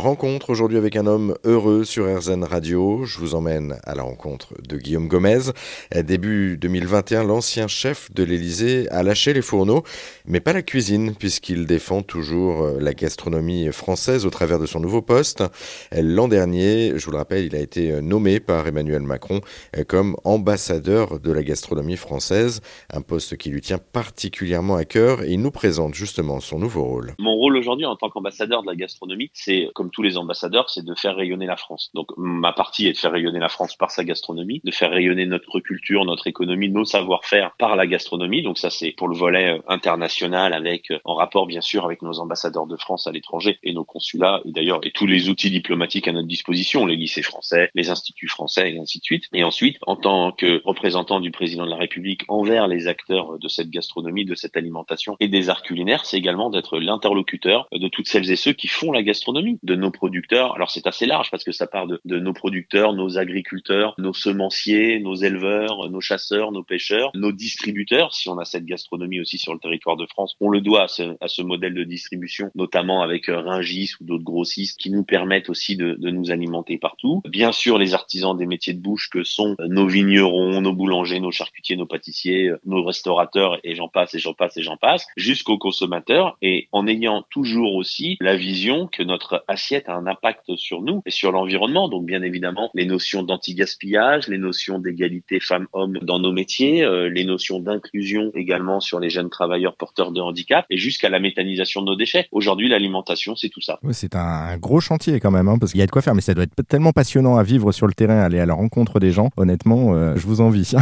Rencontre aujourd'hui avec un homme heureux sur RZN Radio. Je vous emmène à la rencontre de Guillaume Gomez. Début 2021, l'ancien chef de l'Élysée a lâché les fourneaux, mais pas la cuisine, puisqu'il défend toujours euh, la gastronomie française au travers de son nouveau poste. L'an dernier, je vous le rappelle, il a été nommé par Emmanuel Macron euh, comme ambassadeur de la gastronomie française, un poste qui lui tient particulièrement à cœur et il nous présente justement son nouveau rôle. Mon rôle aujourd'hui en tant qu'ambassadeur de la gastronomie, c'est comme tous les ambassadeurs, c'est de faire rayonner la France. Donc ma partie est de faire rayonner la France par sa gastronomie, de faire rayonner notre culture, notre économie, nos savoir-faire par la gastronomie. Donc ça c'est pour le volet euh, international avec euh, en rapport bien sûr avec nos ambassadeurs de France à l'étranger et nos consulats et d'ailleurs et tous les outils diplomatiques à notre disposition, les lycées français, les instituts français et ainsi de suite. Et ensuite, en tant que représentant du président de la République envers les acteurs de cette gastronomie, de cette alimentation et des arts culinaires, c'est également d'être l'interlocuteur de toutes celles et ceux qui font la gastronomie, nos producteurs. Alors c'est assez large parce que ça part de, de, nos producteurs, nos agriculteurs, nos semenciers, nos éleveurs, nos chasseurs, nos pêcheurs, nos distributeurs. Si on a cette gastronomie aussi sur le territoire de France, on le doit à ce, à ce modèle de distribution, notamment avec euh, Ringis ou d'autres grossistes qui nous permettent aussi de, de nous alimenter partout. Bien sûr, les artisans des métiers de bouche que sont nos vignerons, nos boulangers, nos charcutiers, nos pâtissiers, euh, nos restaurateurs et j'en passe et j'en passe et j'en passe, jusqu'aux consommateurs et en ayant toujours aussi la vision que notre assiette a un impact sur nous et sur l'environnement. Donc bien évidemment, les notions d'anti-gaspillage, les notions d'égalité femmes-hommes dans nos métiers, euh, les notions d'inclusion également sur les jeunes travailleurs porteurs de handicap et jusqu'à la méthanisation de nos déchets. Aujourd'hui, l'alimentation, c'est tout ça. c'est un gros chantier quand même, hein, parce qu'il y a de quoi faire, mais ça doit être tellement passionnant à vivre sur le terrain, aller à la rencontre des gens. Honnêtement, euh, je vous envie.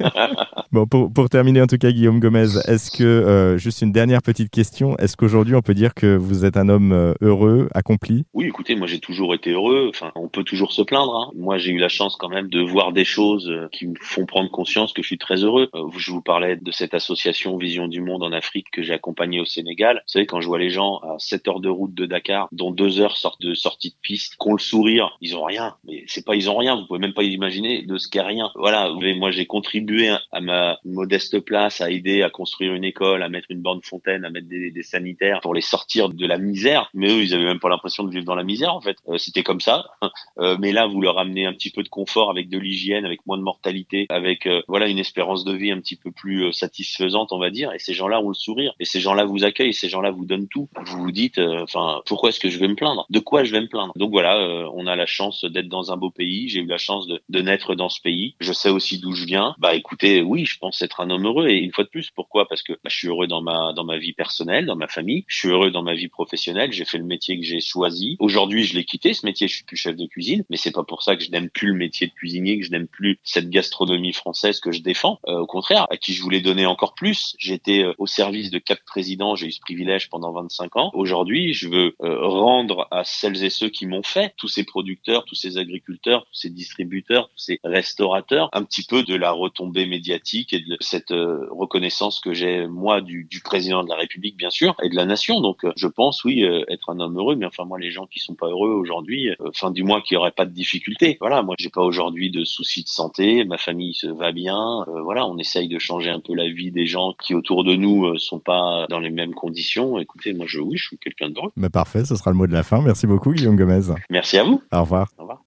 bon, pour, pour, terminer en tout cas, Guillaume Gomez, est-ce que, euh, juste une dernière petite question, est-ce qu'aujourd'hui on peut dire que vous êtes un homme euh, heureux, accompli Oui, écoutez, moi j'ai toujours été heureux, enfin on peut toujours se plaindre. Hein. Moi j'ai eu la chance quand même de voir des choses euh, qui me font prendre conscience que je suis très heureux. Je vous parlais de cette association Vision du Monde en Afrique que j'ai accompagnée au Sénégal. Vous savez, quand je vois les gens à 7 heures de route de Dakar, dont 2 heures sortent de sortie de piste, qu'on le sourire, ils ont rien. Mais c'est pas ils ont rien, vous pouvez même pas imaginer de ce qu'est rien. Voilà, moi j'ai contribué à ma modeste place à aider à construire une école, à mettre une borne fontaine, à mettre des, des sanitaires pour les sortir de la misère. Mais eux, ils avaient même pas l'impression de vivre dans la misère en fait. Euh, C'était comme ça. Euh, mais là, vous leur amenez un petit peu de confort avec de l'hygiène, avec moins de mortalité, avec euh, voilà une espérance de vie un petit peu plus euh, satisfaisante, on va dire. Et ces gens-là ont le sourire. Et ces gens-là vous accueillent. Ces gens-là vous donnent tout. Vous vous dites, euh, enfin, pourquoi est-ce que je vais me plaindre? De quoi je vais me plaindre? Donc voilà, on a la chance d'être dans un beau pays. J'ai eu la chance de, de naître dans ce pays. Je sais aussi d'où je viens. Bah écoutez, oui, je pense être un homme heureux. Et une fois de plus, pourquoi? Parce que bah, je suis heureux dans ma dans ma vie personnelle, dans ma famille. Je suis heureux dans ma vie professionnelle. J'ai fait le métier que j'ai choisi. Aujourd'hui, je l'ai quitté ce métier. Je suis plus chef de cuisine, mais c'est pas pour ça que je n'aime plus le métier de cuisinier, que je n'aime plus cette gastronomie française que je défends. Euh, au contraire, à qui je voulais donner encore plus. J'étais euh, au service de quatre présidents. J'ai eu ce privilège pendant 25 ans. Aujourd'hui, je veux euh, rendre à celles et ceux qui m'ont fait, tous ces producteurs, tous ces agriculteurs, tous ces distributeurs, tous ces restaurateurs, un petit peu de la retombée médiatique et de cette euh, reconnaissance que j'ai moi du, du, président de la République bien sûr et de la nation. Donc euh, je pense oui euh, être un homme heureux, mais enfin moi les gens qui sont pas heureux aujourd'hui, enfin du moins qui auraient pas de difficultés. Voilà, moi j'ai pas aujourd'hui de soucis de santé, ma famille se va bien. voilà, on essaye de changer un peu la vie des gens qui autour de nous sont pas dans les mêmes conditions. Écoutez, moi je oui, je suis quelqu'un d'heureux. Mais parfait, ce sera le mot de la fin. Merci beaucoup Guillaume Gomez. Merci à vous. Au revoir. Au revoir.